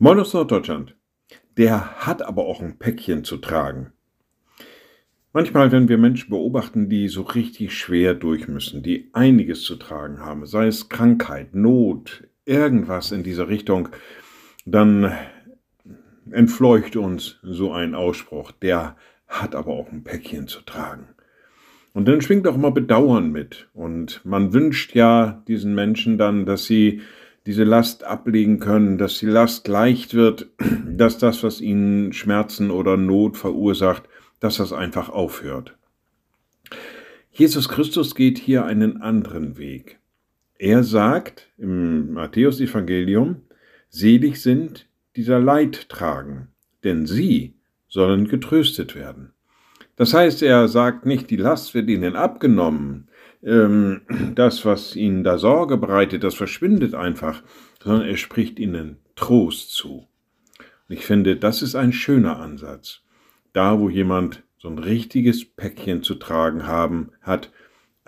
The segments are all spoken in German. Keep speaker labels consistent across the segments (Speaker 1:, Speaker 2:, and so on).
Speaker 1: Moin aus Norddeutschland. Der hat aber auch ein Päckchen zu tragen. Manchmal, wenn wir Menschen beobachten, die so richtig schwer durch müssen, die einiges zu tragen haben, sei es Krankheit, Not, irgendwas in dieser Richtung, dann entfleucht uns so ein Ausspruch, der hat aber auch ein Päckchen zu tragen. Und dann schwingt auch immer Bedauern mit. Und man wünscht ja diesen Menschen dann, dass sie diese Last ablegen können, dass die Last leicht wird, dass das, was ihnen Schmerzen oder Not verursacht, dass das einfach aufhört. Jesus Christus geht hier einen anderen Weg. Er sagt im Matthäus-Evangelium, selig sind, dieser Leid tragen, denn sie sollen getröstet werden. Das heißt, er sagt nicht, die Last wird ihnen abgenommen, ähm, das, was ihnen da Sorge bereitet, das verschwindet einfach, sondern er spricht ihnen Trost zu. Und ich finde, das ist ein schöner Ansatz. Da, wo jemand so ein richtiges Päckchen zu tragen haben, hat,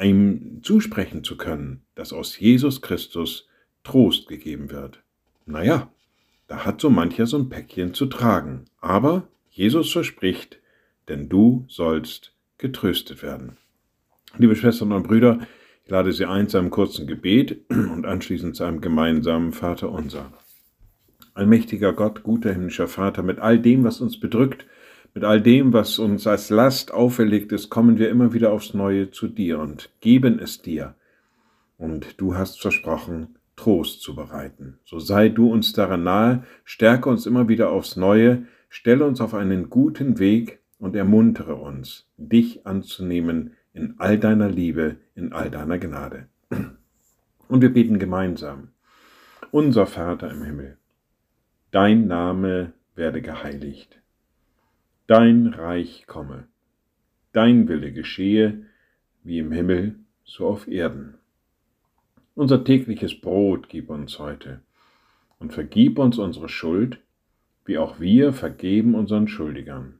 Speaker 1: ihm zusprechen zu können, dass aus Jesus Christus Trost gegeben wird. Naja, da hat so mancher so ein Päckchen zu tragen. Aber Jesus verspricht, denn du sollst getröstet werden. Liebe Schwestern und Brüder, ich lade Sie ein zu einem kurzen Gebet und anschließend zu einem gemeinsamen Vater unser. Allmächtiger Gott, guter himmlischer Vater, mit all dem, was uns bedrückt, mit all dem, was uns als Last auferlegt ist, kommen wir immer wieder aufs Neue zu dir und geben es dir. Und du hast versprochen, Trost zu bereiten. So sei du uns daran nahe, stärke uns immer wieder aufs Neue, stelle uns auf einen guten Weg und ermuntere uns, dich anzunehmen, in all deiner Liebe, in all deiner Gnade. Und wir beten gemeinsam. Unser Vater im Himmel, dein Name werde geheiligt, dein Reich komme, dein Wille geschehe, wie im Himmel, so auf Erden. Unser tägliches Brot gib uns heute und vergib uns unsere Schuld, wie auch wir vergeben unseren Schuldigern.